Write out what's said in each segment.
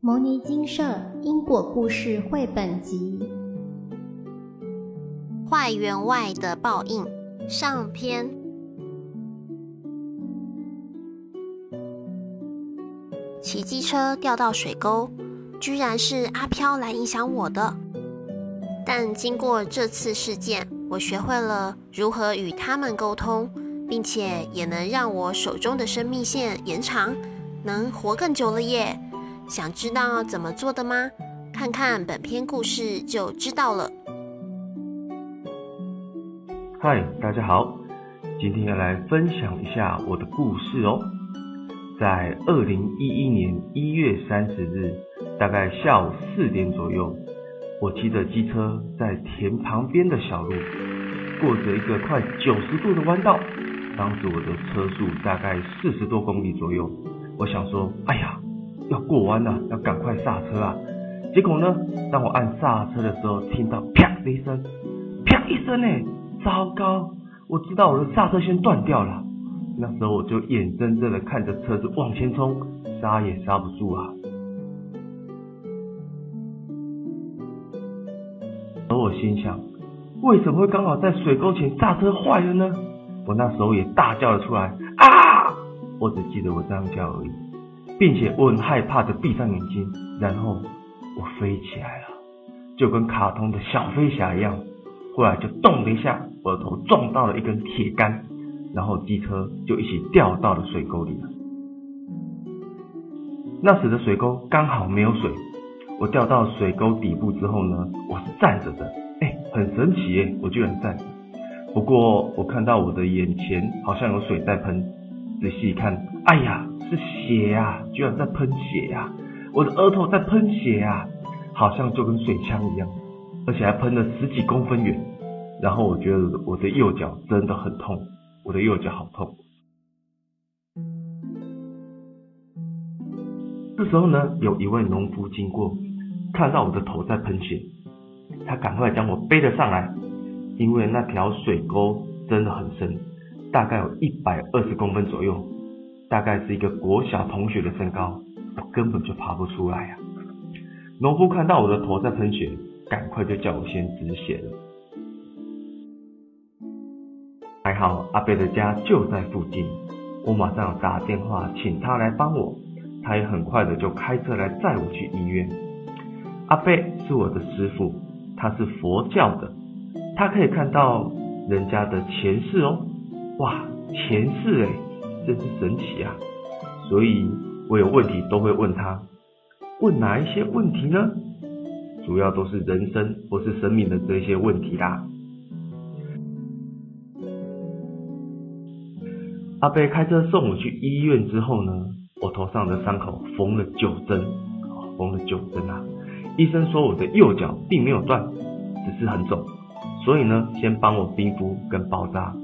牟尼精舍因果故事绘本集《坏员外的报应》上篇。骑机车掉到水沟，居然是阿飘来影响我的。但经过这次事件，我学会了如何与他们沟通，并且也能让我手中的生命线延长，能活更久了耶。想知道怎么做的吗？看看本篇故事就知道了。嗨，大家好，今天要来分享一下我的故事哦。在二零一一年一月三十日，大概下午四点左右，我骑着机车在田旁边的小路，过着一个快九十度的弯道。当时我的车速大概四十多公里左右，我想说，哎呀。要过弯了，要赶快刹车啊！结果呢，当我按刹车的时候，听到啪的一声，啪一声呢，糟糕！我知道我的刹车线断掉了。那时候我就眼睁睁的看着车子往前冲，刹也刹不住啊！而我心想，为什么会刚好在水沟前刹车坏了呢？我那时候也大叫了出来啊！我只记得我这样叫而已。并且我很害怕的闭上眼睛，然后我飞起来了，就跟卡通的小飞侠一样。后来就咚的一下，我的头撞到了一根铁杆，然后机车就一起掉到了水沟里。那时的水沟刚好没有水，我掉到水沟底部之后呢，我是站着的，哎，很神奇耶，我居然站着。不过我看到我的眼前好像有水在喷，仔细一看，哎呀！是血呀、居然在喷血呀、我的额头在喷血呀、好像就跟水枪一样，而且还喷了十几公分远。然后我觉得我的右脚真的很痛，我的右脚好痛。这时候呢，有一位农夫经过，看到我的头在喷血，他赶快将我背了上来，因为那条水沟真的很深，大概有一百二十公分左右。大概是一个国小同学的身高，我根本就爬不出来呀、农夫看到我的头在喷血，赶快就叫我先止血了。还好阿伯的家就在附近，我马上打电话请他来帮我，他也很快的就开车来载我去医院。阿伯是我的师父，他是佛教的，他可以看到人家的前世哦，哇，前世哎真是神奇啊！所以我有问题都会问他，问哪一些问题呢？主要都是人生或是生命的这些问题啦。阿伯开车送我去医院之后呢，我头上的伤口缝了九针，缝了九针啊！医生说我的右脚并没有断，只是很肿，所以呢，先帮我冰敷跟包扎，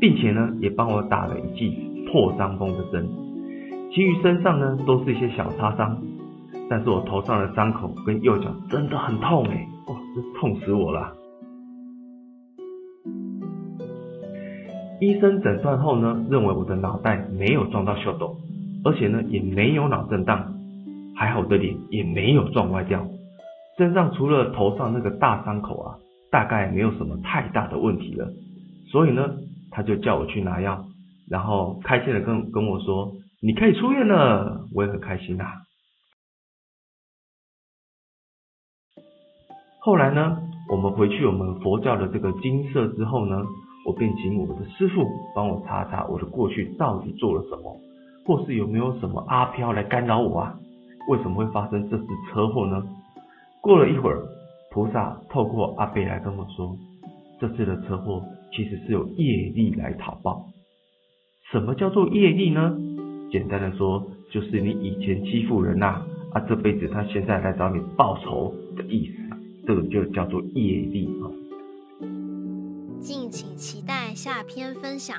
并且呢，也帮我打了一剂。破伤风的针，其余身上呢都是一些小擦伤，但是我头上的伤口跟右脚真的很痛哎，哇，这痛死我了！医生诊断后呢，认为我的脑袋没有撞到秀斗，而且呢也没有脑震荡，还好我的脸也没有撞歪掉，身上除了头上那个大伤口啊，大概没有什么太大的问题了，所以呢他就叫我去拿药。然后开心的跟跟我说：“你可以出院了。”我也很开心呐、啊。后来呢，我们回去我们佛教的这个金色之后呢，我便请我的师父帮我查查我的过去到底做了什么，或是有没有什么阿飘来干扰我啊？为什么会发生这次车祸呢？过了一会儿，菩萨透过阿伯来跟我说，这次的车祸其实是有业力来讨报。什么叫做业力呢？简单的说，就是你以前欺负人呐，啊，啊，这辈子他现在来找你报仇的意思，这个就叫做业力啊。敬请期待下篇分享。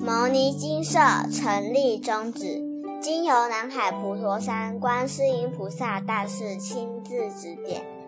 牟尼金舍成立宗旨，经由南海普陀山观世音菩萨大士亲自指点，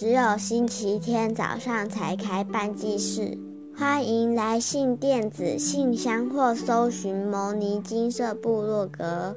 只有星期天早上才开办祭祀，欢迎来信电子信箱或搜寻摩尼金色部落格。